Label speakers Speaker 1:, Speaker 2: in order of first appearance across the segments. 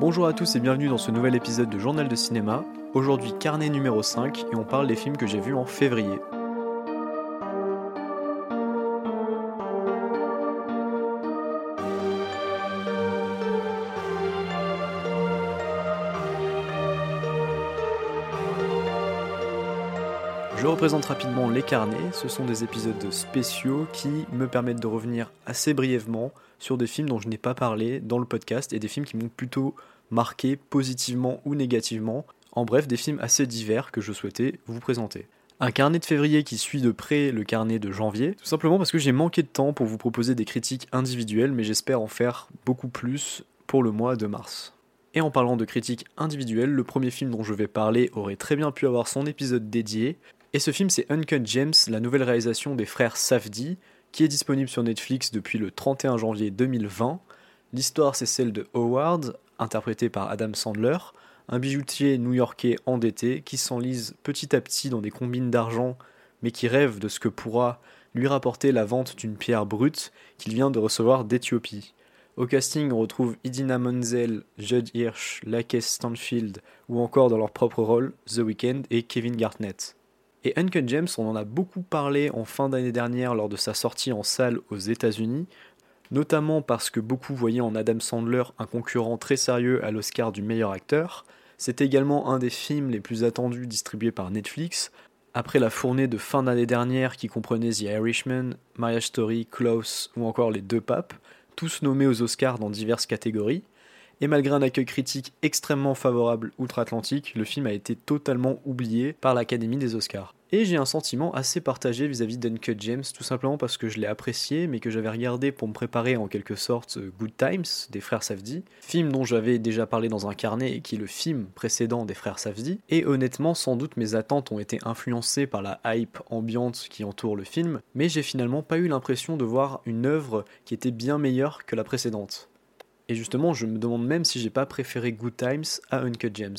Speaker 1: Bonjour à tous et bienvenue dans ce nouvel épisode de Journal de cinéma. Aujourd'hui carnet numéro 5 et on parle des films que j'ai vus en février. Je représente rapidement les carnets, ce sont des épisodes spéciaux qui me permettent de revenir assez brièvement sur des films dont je n'ai pas parlé dans le podcast et des films qui m'ont plutôt marqué positivement ou négativement. En bref, des films assez divers que je souhaitais vous présenter. Un carnet de février qui suit de près le carnet de janvier, tout simplement parce que j'ai manqué de temps pour vous proposer des critiques individuelles, mais j'espère en faire beaucoup plus pour le mois de mars. Et en parlant de critiques individuelles, le premier film dont je vais parler aurait très bien pu avoir son épisode dédié, et ce film, c'est Uncut James, la nouvelle réalisation des frères Safdie, qui est disponible sur Netflix depuis le 31 janvier 2020. L'histoire, c'est celle de Howard, interprété par Adam Sandler, un bijoutier new-yorkais endetté qui s'enlise petit à petit dans des combines d'argent, mais qui rêve de ce que pourra lui rapporter la vente d'une pierre brute qu'il vient de recevoir d'Éthiopie. Au casting, on retrouve Idina Menzel, Judd Hirsch, Lakeith Stanfield ou encore dans leur propre rôle The Weeknd et Kevin Garnett. Et Uncut James, on en a beaucoup parlé en fin d'année dernière lors de sa sortie en salle aux États-Unis, notamment parce que beaucoup voyaient en Adam Sandler un concurrent très sérieux à l'Oscar du meilleur acteur. C'est également un des films les plus attendus distribués par Netflix, après la fournée de fin d'année dernière qui comprenait The Irishman, Marriage Story, Close ou encore Les Deux Papes, tous nommés aux Oscars dans diverses catégories. Et malgré un accueil critique extrêmement favorable outre-Atlantique, le film a été totalement oublié par l'Académie des Oscars. Et j'ai un sentiment assez partagé vis-à-vis d'Uncut James, tout simplement parce que je l'ai apprécié, mais que j'avais regardé pour me préparer en quelque sorte Good Times des frères Safdie, film dont j'avais déjà parlé dans un carnet et qui est le film précédent des frères Safdie. Et honnêtement, sans doute mes attentes ont été influencées par la hype ambiante qui entoure le film, mais j'ai finalement pas eu l'impression de voir une œuvre qui était bien meilleure que la précédente. Et justement, je me demande même si j'ai pas préféré Good Times à Uncut James.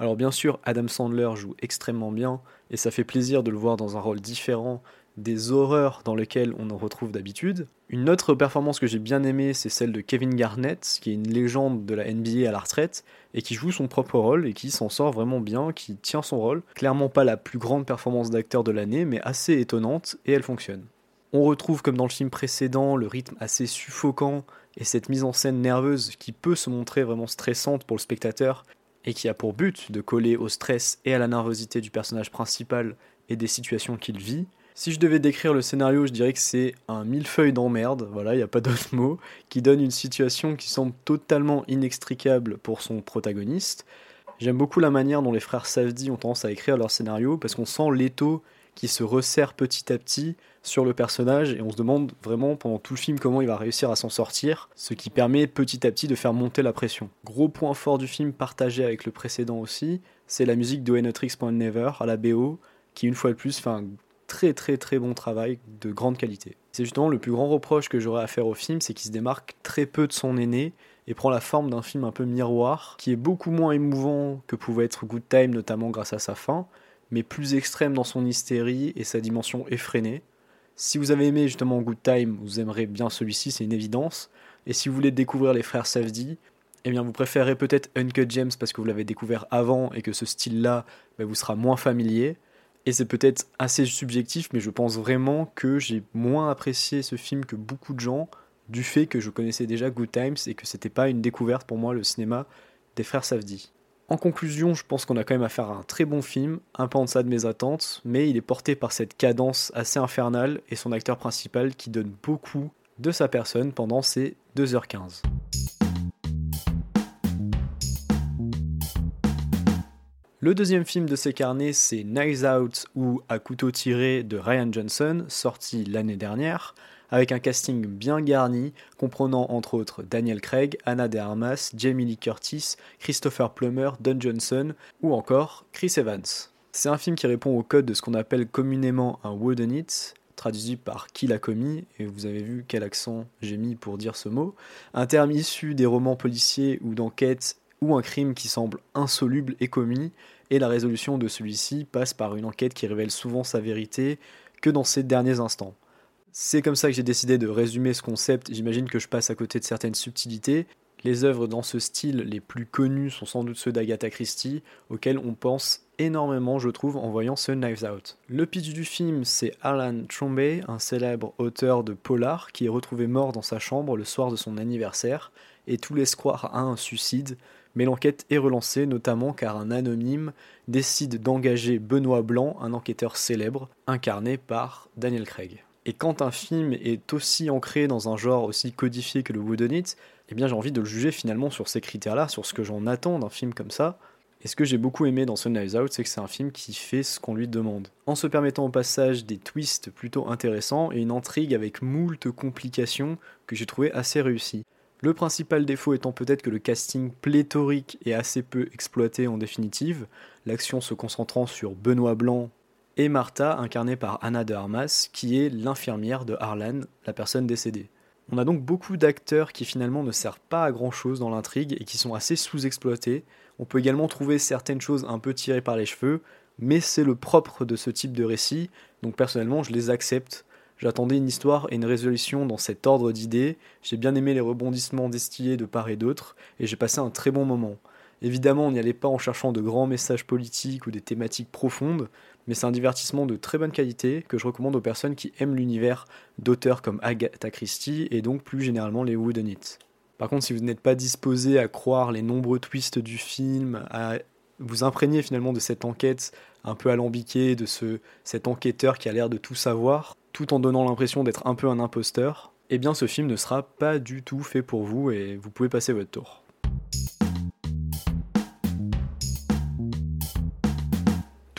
Speaker 1: Alors bien sûr, Adam Sandler joue extrêmement bien, et ça fait plaisir de le voir dans un rôle différent des horreurs dans lesquelles on en retrouve d'habitude. Une autre performance que j'ai bien aimée, c'est celle de Kevin Garnett, qui est une légende de la NBA à la retraite, et qui joue son propre rôle, et qui s'en sort vraiment bien, qui tient son rôle. Clairement pas la plus grande performance d'acteur de l'année, mais assez étonnante, et elle fonctionne. On retrouve, comme dans le film précédent, le rythme assez suffocant et cette mise en scène nerveuse qui peut se montrer vraiment stressante pour le spectateur et qui a pour but de coller au stress et à la nervosité du personnage principal et des situations qu'il vit. Si je devais décrire le scénario, je dirais que c'est un millefeuille d'emmerde, voilà, il n'y a pas d'autre mot, qui donne une situation qui semble totalement inextricable pour son protagoniste. J'aime beaucoup la manière dont les frères Safdie ont tendance à écrire leur scénario parce qu'on sent l'étau qui se resserre petit à petit sur le personnage et on se demande vraiment pendant tout le film comment il va réussir à s'en sortir, ce qui permet petit à petit de faire monter la pression. Gros point fort du film partagé avec le précédent aussi, c'est la musique de Never à la BO, qui une fois de plus fait un très très très bon travail de grande qualité. C'est justement le plus grand reproche que j'aurais à faire au film, c'est qu'il se démarque très peu de son aîné et prend la forme d'un film un peu miroir, qui est beaucoup moins émouvant que pouvait être Good Time, notamment grâce à sa fin, mais plus extrême dans son hystérie et sa dimension effrénée. Si vous avez aimé justement Good Time, vous aimerez bien celui-ci, c'est une évidence. Et si vous voulez découvrir les frères Safdie, eh bien vous préférez peut-être Uncut James parce que vous l'avez découvert avant et que ce style-là bah, vous sera moins familier. Et c'est peut-être assez subjectif, mais je pense vraiment que j'ai moins apprécié ce film que beaucoup de gens du fait que je connaissais déjà Good Times et que c'était pas une découverte pour moi le cinéma des frères Safdie. En conclusion, je pense qu'on a quand même affaire à un très bon film, un peu en deçà de mes attentes, mais il est porté par cette cadence assez infernale et son acteur principal qui donne beaucoup de sa personne pendant ces 2h15. Le deuxième film de ces carnets, c'est Knives Out ou À couteau tiré de Ryan Johnson, sorti l'année dernière avec un casting bien garni, comprenant entre autres Daniel Craig, Anna de Armas, Jamie Lee Curtis, Christopher Plummer, Don Johnson ou encore Chris Evans. C'est un film qui répond au code de ce qu'on appelle communément un whodunit, traduit par qui l'a commis, et vous avez vu quel accent j'ai mis pour dire ce mot, un terme issu des romans policiers ou d'enquête ou un crime qui semble insoluble et commis, et la résolution de celui-ci passe par une enquête qui révèle souvent sa vérité que dans ces derniers instants. C'est comme ça que j'ai décidé de résumer ce concept. J'imagine que je passe à côté de certaines subtilités. Les œuvres dans ce style les plus connues sont sans doute ceux d'Agatha Christie, auxquels on pense énormément, je trouve, en voyant ce Knives Out. Le pitch du film, c'est Alan Trombey, un célèbre auteur de polar, qui est retrouvé mort dans sa chambre le soir de son anniversaire, et tout laisse croire à un suicide, mais l'enquête est relancée notamment car un anonyme décide d'engager Benoît Blanc, un enquêteur célèbre, incarné par Daniel Craig. Et quand un film est aussi ancré dans un genre aussi codifié que le whodunit, eh bien j'ai envie de le juger finalement sur ces critères-là, sur ce que j'en attends d'un film comme ça. Et ce que j'ai beaucoup aimé dans Sun Knives Out, c'est que c'est un film qui fait ce qu'on lui demande. En se permettant au passage des twists plutôt intéressants et une intrigue avec moult complications que j'ai trouvé assez réussie. Le principal défaut étant peut-être que le casting pléthorique est assez peu exploité en définitive, l'action se concentrant sur Benoît Blanc et Martha, incarnée par Anna de Armas, qui est l'infirmière de Harlan, la personne décédée. On a donc beaucoup d'acteurs qui finalement ne servent pas à grand chose dans l'intrigue et qui sont assez sous-exploités. On peut également trouver certaines choses un peu tirées par les cheveux, mais c'est le propre de ce type de récit, donc personnellement je les accepte. J'attendais une histoire et une résolution dans cet ordre d'idées, j'ai bien aimé les rebondissements distillés de part et d'autre, et j'ai passé un très bon moment. Évidemment, on n'y allait pas en cherchant de grands messages politiques ou des thématiques profondes, mais c'est un divertissement de très bonne qualité que je recommande aux personnes qui aiment l'univers d'auteurs comme Agatha Christie et donc plus généralement les Whodunit. Par contre, si vous n'êtes pas disposé à croire les nombreux twists du film, à vous imprégner finalement de cette enquête un peu alambiquée, de ce, cet enquêteur qui a l'air de tout savoir, tout en donnant l'impression d'être un peu un imposteur, eh bien ce film ne sera pas du tout fait pour vous et vous pouvez passer votre tour.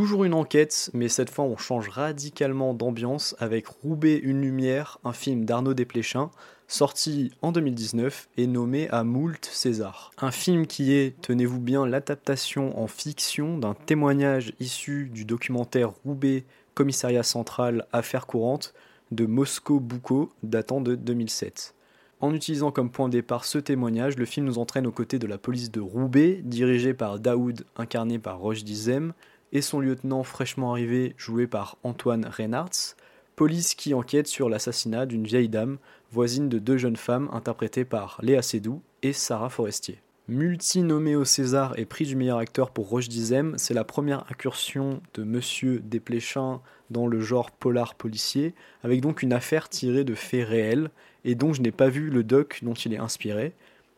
Speaker 1: Toujours une enquête, mais cette fois on change radicalement d'ambiance avec Roubaix une lumière, un film d'Arnaud Desplechin, sorti en 2019 et nommé à Moult César. Un film qui est, tenez-vous bien, l'adaptation en fiction d'un témoignage issu du documentaire Roubaix Commissariat Central Affaires courantes de Moscow Boucault datant de 2007. En utilisant comme point de départ ce témoignage, le film nous entraîne aux côtés de la police de Roubaix, dirigée par Daoud, incarné par Roche Dizem, et son lieutenant fraîchement arrivé, joué par Antoine Reynards, police qui enquête sur l'assassinat d'une vieille dame, voisine de deux jeunes femmes interprétées par Léa Seydoux et Sarah Forestier. Multi-nommé au César et prix du meilleur acteur pour Roche Dizem, c'est la première incursion de Monsieur Desplechin dans le genre polar policier, avec donc une affaire tirée de faits réels, et dont je n'ai pas vu le doc dont il est inspiré.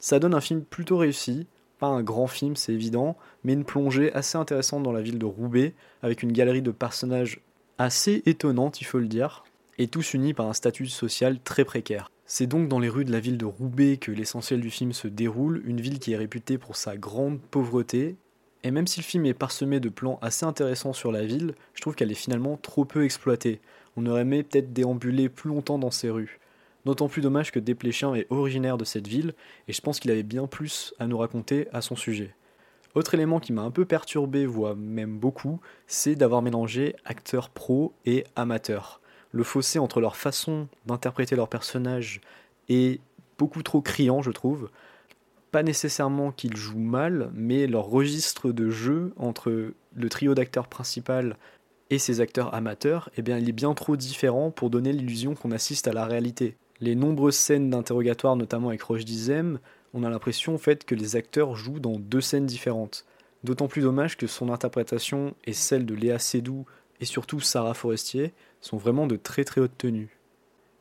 Speaker 1: Ça donne un film plutôt réussi, pas un grand film, c'est évident, mais une plongée assez intéressante dans la ville de Roubaix, avec une galerie de personnages assez étonnante, il faut le dire, et tous unis par un statut social très précaire. C'est donc dans les rues de la ville de Roubaix que l'essentiel du film se déroule, une ville qui est réputée pour sa grande pauvreté, et même si le film est parsemé de plans assez intéressants sur la ville, je trouve qu'elle est finalement trop peu exploitée. On aurait aimé peut-être déambuler plus longtemps dans ces rues. D'autant plus dommage que Desplechin est originaire de cette ville, et je pense qu'il avait bien plus à nous raconter à son sujet. Autre élément qui m'a un peu perturbé, voire même beaucoup, c'est d'avoir mélangé acteurs pro et amateurs. Le fossé entre leur façon d'interpréter leurs personnages est beaucoup trop criant, je trouve. Pas nécessairement qu'ils jouent mal, mais leur registre de jeu entre le trio d'acteurs principal et ces acteurs amateurs, eh bien, il est bien trop différent pour donner l'illusion qu'on assiste à la réalité les nombreuses scènes d'interrogatoire, notamment avec Roche Dizem, on a l'impression en que les acteurs jouent dans deux scènes différentes. D'autant plus dommage que son interprétation et celle de Léa Seydoux et surtout Sarah Forestier sont vraiment de très très haute tenue.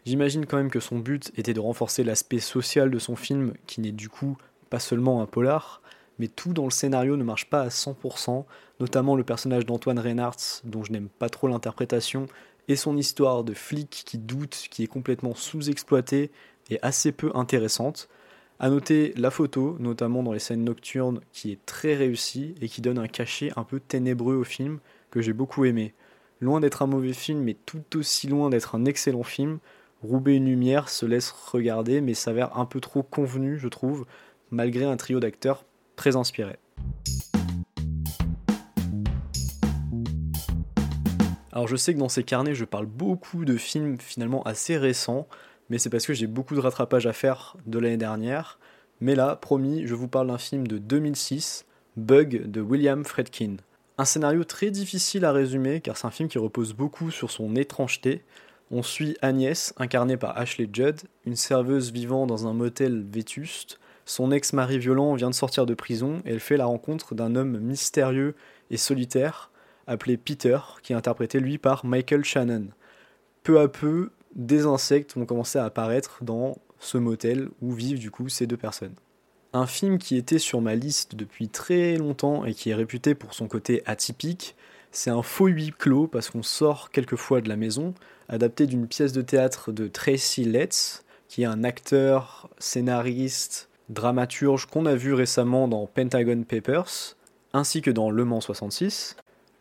Speaker 1: J'imagine quand même que son but était de renforcer l'aspect social de son film, qui n'est du coup pas seulement un polar, mais tout dans le scénario ne marche pas à 100%, notamment le personnage d'Antoine Reynards, dont je n'aime pas trop l'interprétation, et son histoire de flic qui doute, qui est complètement sous-exploitée et assez peu intéressante. À noter la photo, notamment dans les scènes nocturnes, qui est très réussie et qui donne un cachet un peu ténébreux au film que j'ai beaucoup aimé. Loin d'être un mauvais film, mais tout aussi loin d'être un excellent film, Roubaix une lumière se laisse regarder, mais s'avère un peu trop convenu, je trouve, malgré un trio d'acteurs très inspiré. Alors je sais que dans ces carnets, je parle beaucoup de films finalement assez récents, mais c'est parce que j'ai beaucoup de rattrapage à faire de l'année dernière. Mais là, promis, je vous parle d'un film de 2006, Bug de William Fredkin. Un scénario très difficile à résumer car c'est un film qui repose beaucoup sur son étrangeté. On suit Agnès, incarnée par Ashley Judd, une serveuse vivant dans un motel vétuste, son ex-mari violent vient de sortir de prison et elle fait la rencontre d'un homme mystérieux et solitaire appelé Peter, qui est interprété lui par Michael Shannon. Peu à peu, des insectes vont commencer à apparaître dans ce motel où vivent du coup ces deux personnes. Un film qui était sur ma liste depuis très longtemps et qui est réputé pour son côté atypique, c'est un faux huis clos parce qu'on sort quelquefois de la maison, adapté d'une pièce de théâtre de Tracy Letts, qui est un acteur, scénariste, dramaturge qu'on a vu récemment dans Pentagon Papers, ainsi que dans Le Mans 66.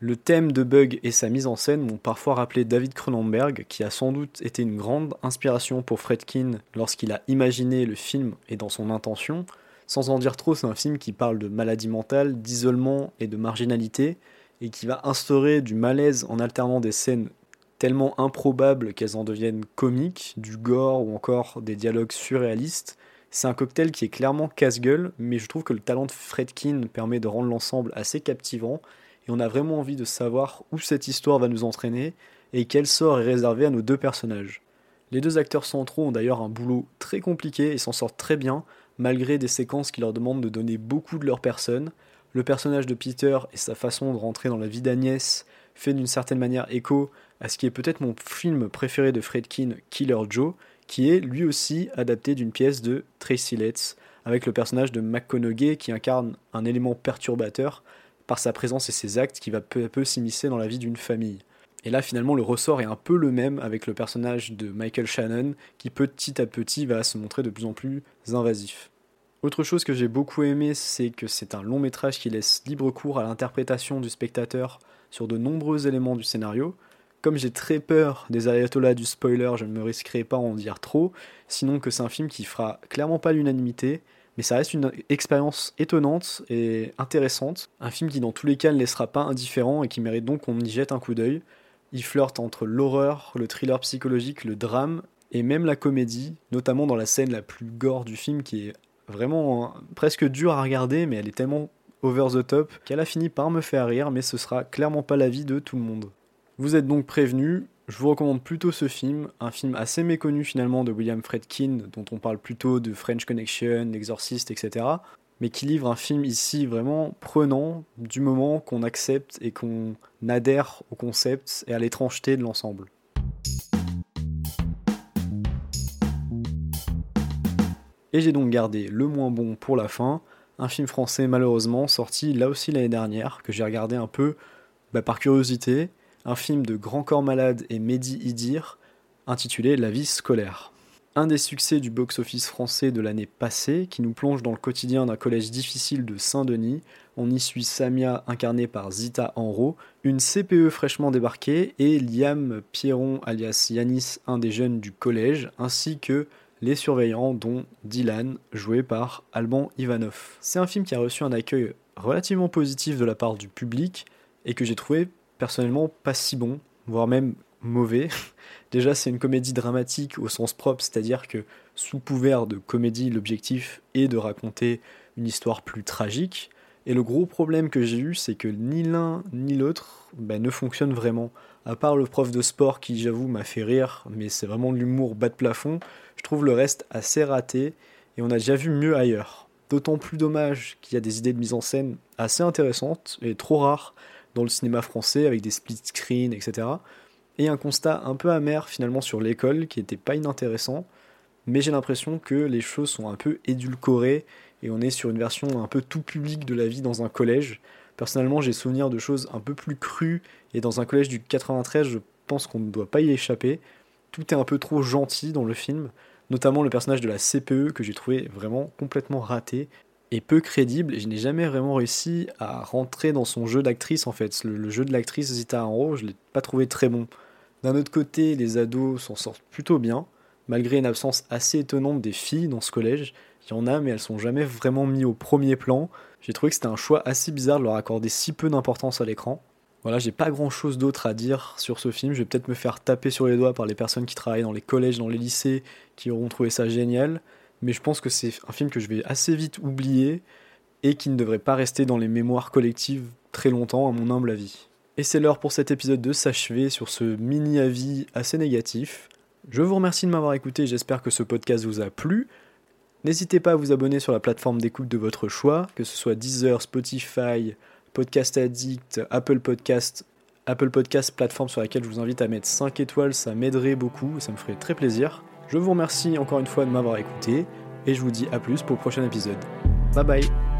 Speaker 1: Le thème de Bug et sa mise en scène m'ont parfois rappelé David Cronenberg, qui a sans doute été une grande inspiration pour Fredkin lorsqu'il a imaginé le film et dans son intention. Sans en dire trop, c'est un film qui parle de maladie mentale, d'isolement et de marginalité, et qui va instaurer du malaise en alternant des scènes tellement improbables qu'elles en deviennent comiques, du gore ou encore des dialogues surréalistes. C'est un cocktail qui est clairement casse-gueule, mais je trouve que le talent de Fredkin permet de rendre l'ensemble assez captivant et on a vraiment envie de savoir où cette histoire va nous entraîner et quel sort est réservé à nos deux personnages. Les deux acteurs centraux ont d'ailleurs un boulot très compliqué et s'en sortent très bien, malgré des séquences qui leur demandent de donner beaucoup de leur personne. Le personnage de Peter et sa façon de rentrer dans la vie d'Agnès fait d'une certaine manière écho à ce qui est peut-être mon film préféré de Fredkin, Killer Joe, qui est lui aussi adapté d'une pièce de Tracy Letts, avec le personnage de McConaughey qui incarne un élément perturbateur par sa présence et ses actes qui va peu à peu s'immiscer dans la vie d'une famille. Et là finalement le ressort est un peu le même avec le personnage de Michael Shannon qui petit à petit va se montrer de plus en plus invasif. Autre chose que j'ai beaucoup aimé, c'est que c'est un long métrage qui laisse libre cours à l'interprétation du spectateur sur de nombreux éléments du scénario. Comme j'ai très peur des ayatollahs du spoiler, je ne me risquerai pas à en dire trop, sinon que c'est un film qui fera clairement pas l'unanimité, mais ça reste une expérience étonnante et intéressante. Un film qui dans tous les cas ne laissera pas indifférent et qui mérite donc qu'on y jette un coup d'œil. Il flirte entre l'horreur, le thriller psychologique, le drame et même la comédie, notamment dans la scène la plus gore du film qui est vraiment hein, presque dure à regarder, mais elle est tellement over the top qu'elle a fini par me faire rire, mais ce sera clairement pas l'avis de tout le monde. Vous êtes donc prévenus, je vous recommande plutôt ce film, un film assez méconnu finalement de William Fredkin, dont on parle plutôt de French Connection, L'Exorciste, etc. Mais qui livre un film ici vraiment prenant du moment qu'on accepte et qu'on adhère au concept et à l'étrangeté de l'ensemble. Et j'ai donc gardé le moins bon pour la fin, un film français malheureusement sorti là aussi l'année dernière, que j'ai regardé un peu bah, par curiosité, un film de Grand Corps Malade et Mehdi Idir, intitulé La vie scolaire. Un des succès du box-office français de l'année passée, qui nous plonge dans le quotidien d'un collège difficile de Saint-Denis. On y suit Samia, incarnée par Zita Enro, une CPE fraîchement débarquée, et Liam Pierron, alias Yanis, un des jeunes du collège, ainsi que les surveillants, dont Dylan, joué par Alban Ivanov. C'est un film qui a reçu un accueil relativement positif de la part du public, et que j'ai trouvé personnellement pas si bon, voire même mauvais. Déjà, c'est une comédie dramatique au sens propre, c'est-à-dire que sous couvert de comédie, l'objectif est de raconter une histoire plus tragique. Et le gros problème que j'ai eu, c'est que ni l'un ni l'autre ben, ne fonctionnent vraiment. À part le prof de sport qui, j'avoue, m'a fait rire, mais c'est vraiment de l'humour bas de plafond, je trouve le reste assez raté et on a déjà vu mieux ailleurs. D'autant plus dommage qu'il y a des idées de mise en scène assez intéressantes et trop rares dans le cinéma français avec des split screens, etc. Et un constat un peu amer finalement sur l'école qui n'était pas inintéressant, mais j'ai l'impression que les choses sont un peu édulcorées et on est sur une version un peu tout public de la vie dans un collège. Personnellement, j'ai souvenir de choses un peu plus crues et dans un collège du 93, je pense qu'on ne doit pas y échapper. Tout est un peu trop gentil dans le film, notamment le personnage de la CPE que j'ai trouvé vraiment complètement raté est peu crédible et je n'ai jamais vraiment réussi à rentrer dans son jeu d'actrice en fait. Le, jeu de l'actrice Zita Enro, je l'ai pas trouvé très bon. D'un autre côté, les ados s'en sortent plutôt bien, malgré une absence assez étonnante des filles dans ce collège. Il y en a, mais elles sont jamais vraiment mises au premier plan. J'ai trouvé que c'était un choix assez bizarre de leur accorder si peu d'importance à l'écran. Voilà, j'ai pas grand chose d'autre à dire sur ce film. Je vais peut-être me faire taper sur les doigts par les personnes qui travaillent dans les collèges, dans les lycées, qui auront trouvé ça génial mais je pense que c'est un film que je vais assez vite oublier et qui ne devrait pas rester dans les mémoires collectives très longtemps, à mon humble avis. Et c'est l'heure pour cet épisode de s'achever sur ce mini-avis assez négatif. Je vous remercie de m'avoir écouté, j'espère que ce podcast vous a plu. N'hésitez pas à vous abonner sur la plateforme d'écoute de votre choix, que ce soit Deezer, Spotify, Podcast Addict, Apple Podcast, Apple Podcast, plateforme sur laquelle je vous invite à mettre 5 étoiles, ça m'aiderait beaucoup, ça me ferait très plaisir. Je vous remercie encore une fois de m'avoir écouté et je vous dis à plus pour le prochain épisode. Bye bye